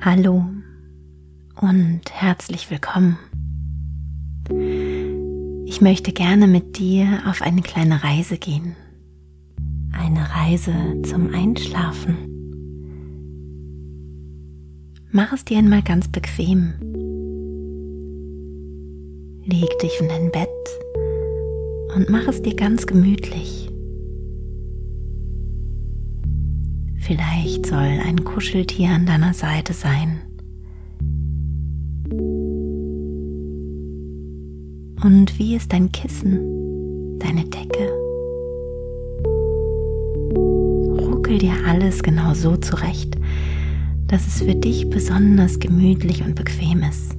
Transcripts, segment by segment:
Hallo und herzlich willkommen. Ich möchte gerne mit dir auf eine kleine Reise gehen. Eine Reise zum Einschlafen. Mach es dir einmal ganz bequem. Leg dich in dein Bett und mach es dir ganz gemütlich. Vielleicht soll ein Kuscheltier an deiner Seite sein. Und wie ist dein Kissen, deine Decke? Ruckel dir alles genau so zurecht, dass es für dich besonders gemütlich und bequem ist.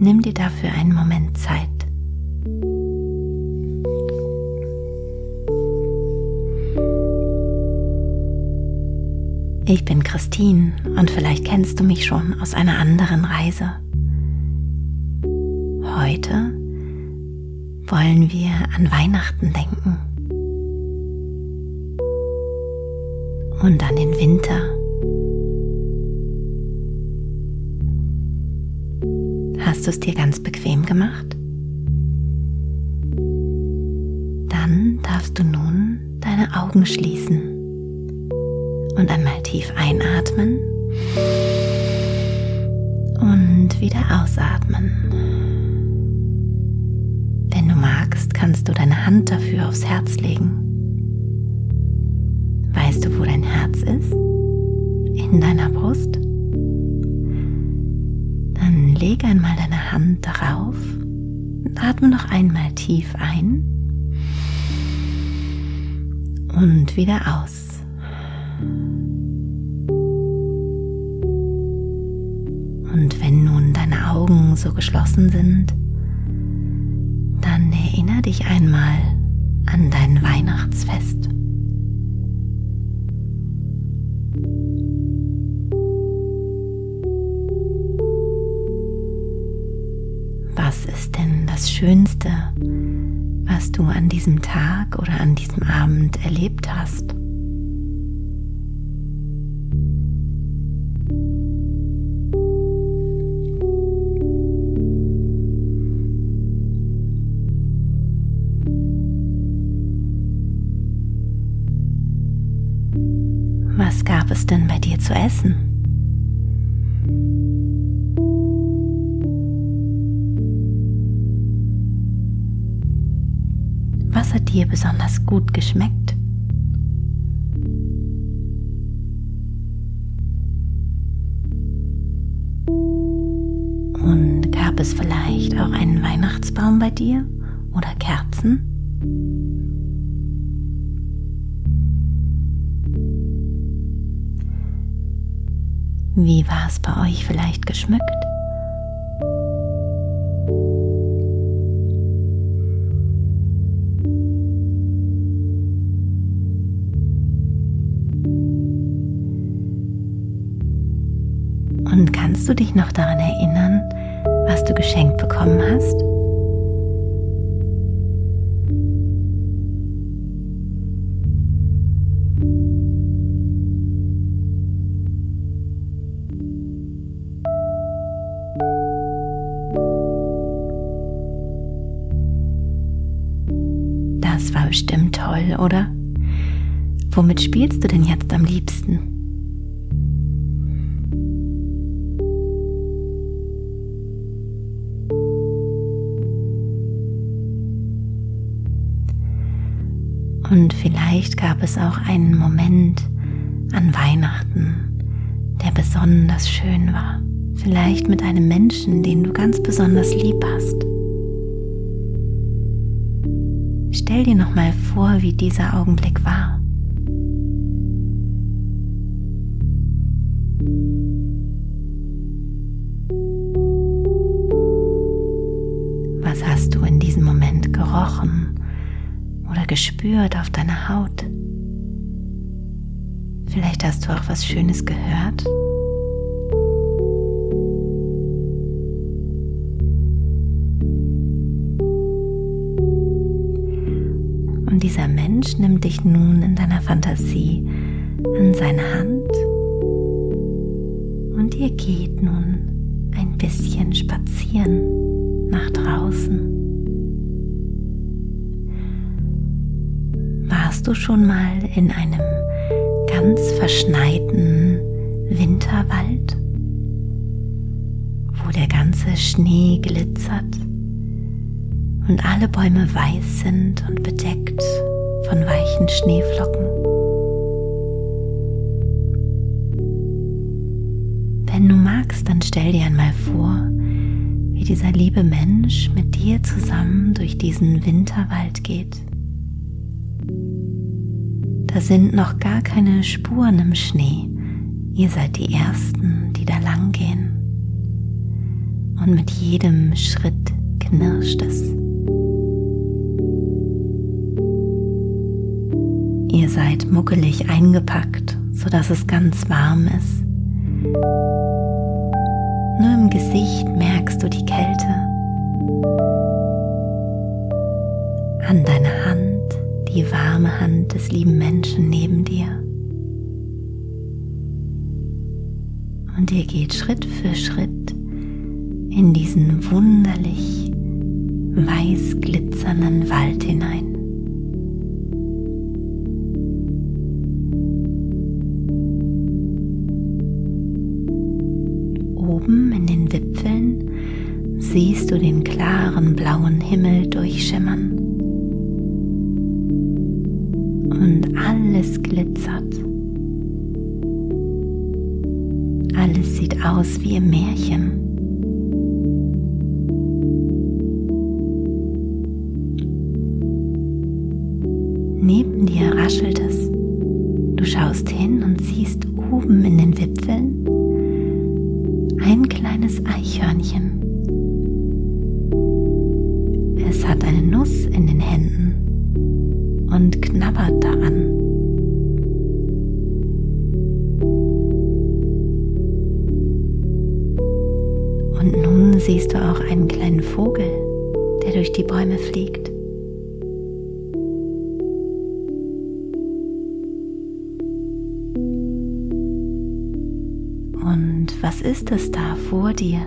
Nimm dir dafür einen Moment Zeit. Ich bin Christine und vielleicht kennst du mich schon aus einer anderen Reise. Heute wollen wir an Weihnachten denken und an den Winter. Hast du es dir ganz bequem gemacht? Dann darfst du nun deine Augen schließen und einmal tief einatmen und wieder ausatmen. Wenn du magst, kannst du deine Hand dafür aufs Herz legen. Weißt du, wo dein Herz ist? In deiner Brust? Dann lege einmal deine Hand darauf und atme noch einmal tief ein und wieder aus. So geschlossen sind, dann erinnere dich einmal an dein Weihnachtsfest. Was ist denn das Schönste, was du an diesem Tag oder an diesem Abend erlebt hast? Besonders gut geschmeckt? Und gab es vielleicht auch einen Weihnachtsbaum bei dir oder Kerzen? Wie war es bei euch vielleicht geschmückt? Und kannst du dich noch daran erinnern, was du geschenkt bekommen hast? Das war bestimmt toll, oder? Womit spielst du denn jetzt am liebsten? Und vielleicht gab es auch einen Moment an Weihnachten, der besonders schön war. Vielleicht mit einem Menschen, den du ganz besonders lieb hast. Stell dir noch mal vor, wie dieser Augenblick war. Gespürt auf deiner Haut? Vielleicht hast du auch was Schönes gehört. Und dieser Mensch nimmt dich nun in deiner Fantasie an seine Hand und ihr geht nun ein bisschen spazieren nach draußen. Warst du schon mal in einem ganz verschneiten Winterwald, wo der ganze Schnee glitzert und alle Bäume weiß sind und bedeckt von weichen Schneeflocken? Wenn du magst, dann stell dir einmal vor, wie dieser liebe Mensch mit dir zusammen durch diesen Winterwald geht. Da sind noch gar keine Spuren im Schnee. Ihr seid die Ersten, die da lang gehen. Und mit jedem Schritt knirscht es. Ihr seid muckelig eingepackt, sodass es ganz warm ist. Nur im Gesicht merkst du die Kälte. An deiner Hand, die warme Hand des lieben Menschen neben dir. Und ihr geht Schritt für Schritt in diesen wunderlich weiß glitzernden Wald hinein. siehst du den klaren blauen Himmel durchschimmern. Und alles glitzert. Alles sieht aus wie im Märchen. Neben dir raschelt es. Du schaust hin und siehst oben in den Wipfeln ein kleines Eichhörnchen. Es hat eine Nuss in den Händen und du auch einen kleinen Vogel, der durch die Bäume fliegt. Und was ist es da vor dir?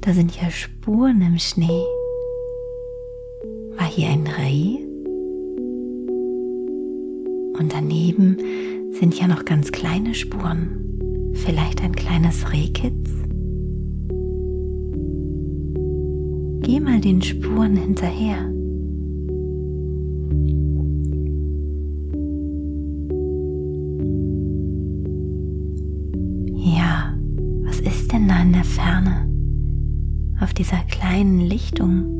Da sind ja Spuren im Schnee. War hier ein Reh? Und daneben sind ja noch ganz kleine Spuren. Vielleicht ein kleines Rehkitz? Geh mal den Spuren hinterher. Ja, was ist denn da in der Ferne? Auf dieser kleinen Lichtung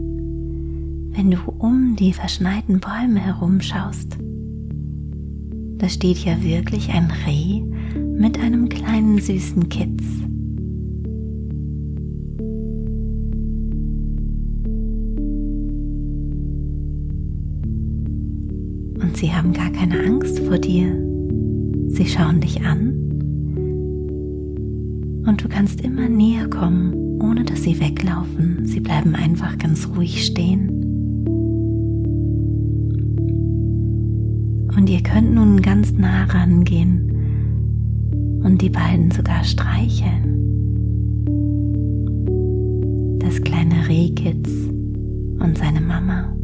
wenn du um die verschneiten Bäume herumschaust. Da steht ja wirklich ein Reh mit einem kleinen süßen Kitz. Und sie haben gar keine Angst vor dir. Sie schauen dich an und du kannst immer näher kommen, ohne dass sie weglaufen. Sie bleiben einfach ganz ruhig stehen. Und ihr könnt nun ganz nah rangehen und die beiden sogar streicheln. Das kleine Rehkitz und seine Mama.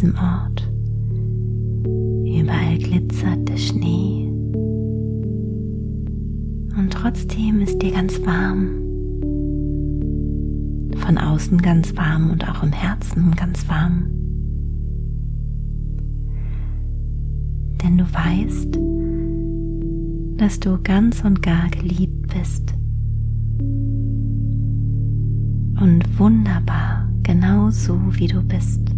Diesem Ort. Überall glitzert der Schnee. Und trotzdem ist dir ganz warm. Von außen ganz warm und auch im Herzen ganz warm. Denn du weißt, dass du ganz und gar geliebt bist. Und wunderbar genau so, wie du bist.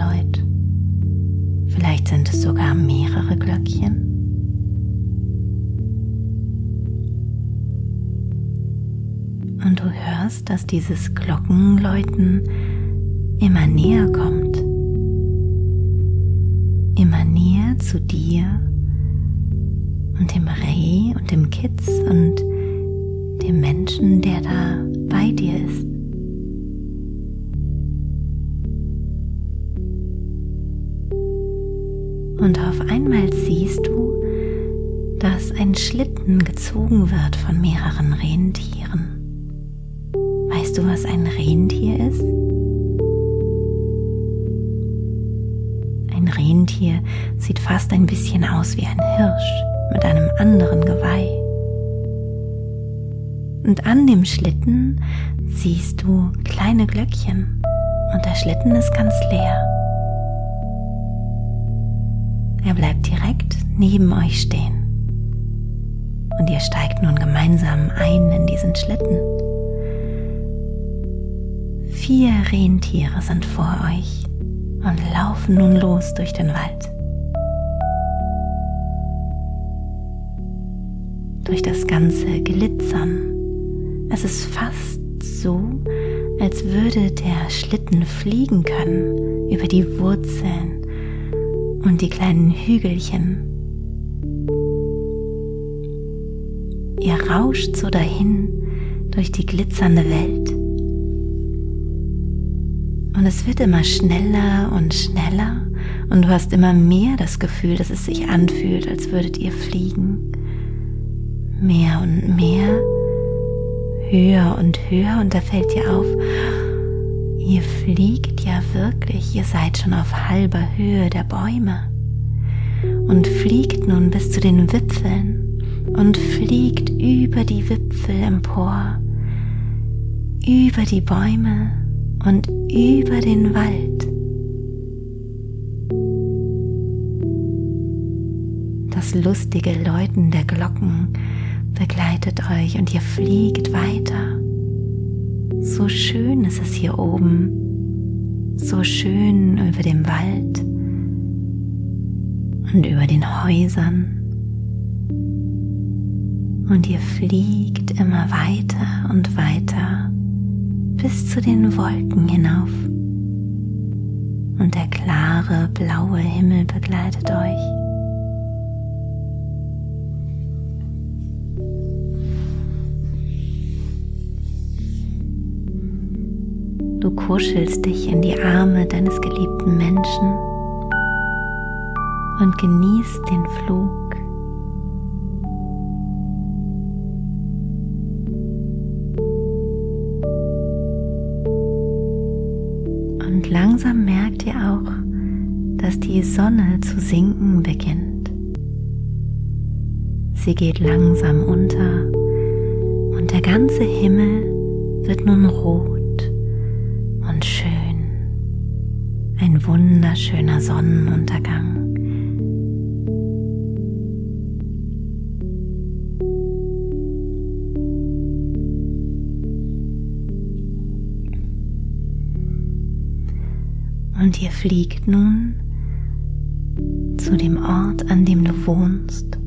Glockengeläut. Vielleicht sind es sogar mehrere Glöckchen. Und du hörst, dass dieses Glockenläuten immer näher kommt. Immer näher zu dir und dem Reh und dem Kitz und dem Menschen, der da bei dir ist. Und auf einmal siehst du, dass ein Schlitten gezogen wird von mehreren Rentieren. Weißt du, was ein Rentier ist? Ein Rentier sieht fast ein bisschen aus wie ein Hirsch mit einem anderen Geweih. Und an dem Schlitten siehst du kleine Glöckchen und der Schlitten ist ganz leer. Er bleibt direkt neben euch stehen. Und ihr steigt nun gemeinsam ein in diesen Schlitten. Vier Rentiere sind vor euch und laufen nun los durch den Wald. Durch das ganze Glitzern. Es ist fast so, als würde der Schlitten fliegen können über die Wurzeln und die kleinen Hügelchen. Ihr rauscht so dahin durch die glitzernde Welt. Und es wird immer schneller und schneller und du hast immer mehr das Gefühl, dass es sich anfühlt, als würdet ihr fliegen. Mehr und mehr, höher und höher und da fällt dir auf, ihr fliegt ja wirklich, ihr seid schon auf halber Höhe der Bäume und fliegt nun bis zu den Wipfeln und fliegt über die Wipfel empor, über die Bäume und über den Wald. Das lustige Läuten der Glocken begleitet euch und ihr fliegt weiter. So schön ist es hier oben, so schön über dem Wald und über den Häusern. Und ihr fliegt immer weiter und weiter bis zu den Wolken hinauf. Und der klare blaue Himmel begleitet euch. Kuschelst dich in die Arme deines geliebten Menschen und genießt den Flug. langsam merkt ihr auch, dass die Sonne zu sinken beginnt. Sie geht langsam unter und der ganze Himmel wird nun rot wunderschöner Sonnenuntergang. Und ihr fliegt nun zu dem Ort, an dem du wohnst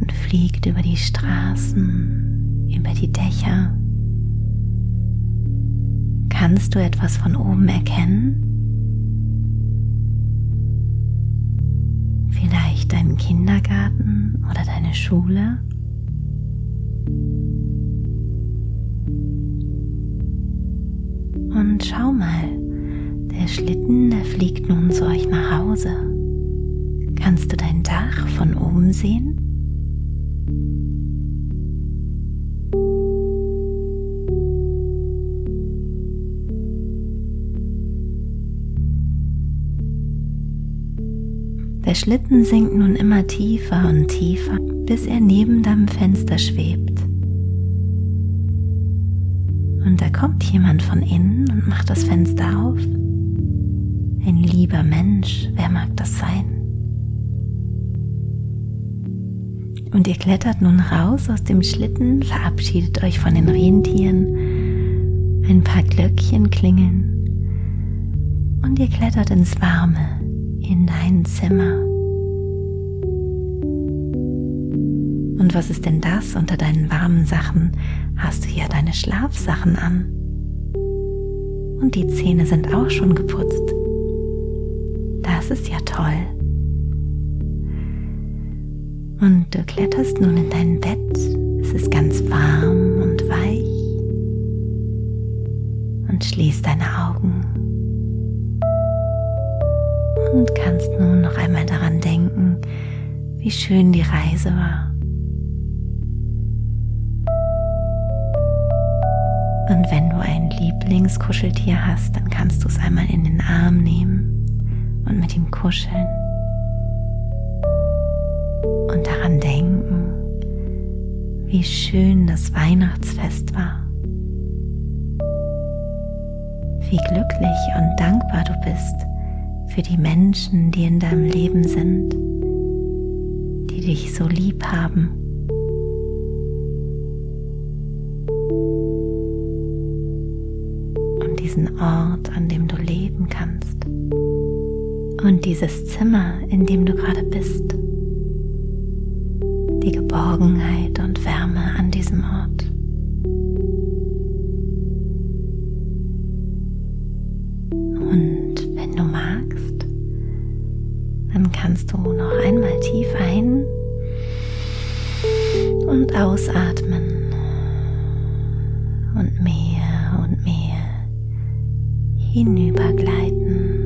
und fliegt über die Straßen, über die Dächer. Kannst du etwas von oben erkennen? Kindergarten oder deine Schule? Und schau mal, der Schlitten, der fliegt nun zu euch nach Hause. Kannst du dein Dach von oben sehen? Der Schlitten sinkt nun immer tiefer und tiefer, bis er neben deinem Fenster schwebt. Und da kommt jemand von innen und macht das Fenster auf ein lieber Mensch, wer mag das sein? Und ihr klettert nun raus aus dem Schlitten, verabschiedet euch von den Rentieren, ein paar Glöckchen klingeln und ihr klettert ins Warme, in dein Zimmer. Und was ist denn das unter deinen warmen Sachen? Hast du ja deine Schlafsachen an. Und die Zähne sind auch schon geputzt. Das ist ja toll. Und du kletterst nun in dein Bett. Es ist ganz warm und weich. Und schließt deine Augen. Und kannst nun noch einmal daran denken, wie schön die Reise war. Und wenn du ein Lieblingskuscheltier hast, dann kannst du es einmal in den Arm nehmen und mit ihm kuscheln und daran denken, wie schön das Weihnachtsfest war. Wie glücklich und dankbar du bist für die Menschen, die in deinem Leben sind, die dich so lieb haben. Und diesen Ort, an dem du leben kannst. Und dieses Zimmer, in dem du gerade bist die Geborgenheit und Wärme an diesem Ort. Und ausatmen. Und mehr und mehr hinübergleiten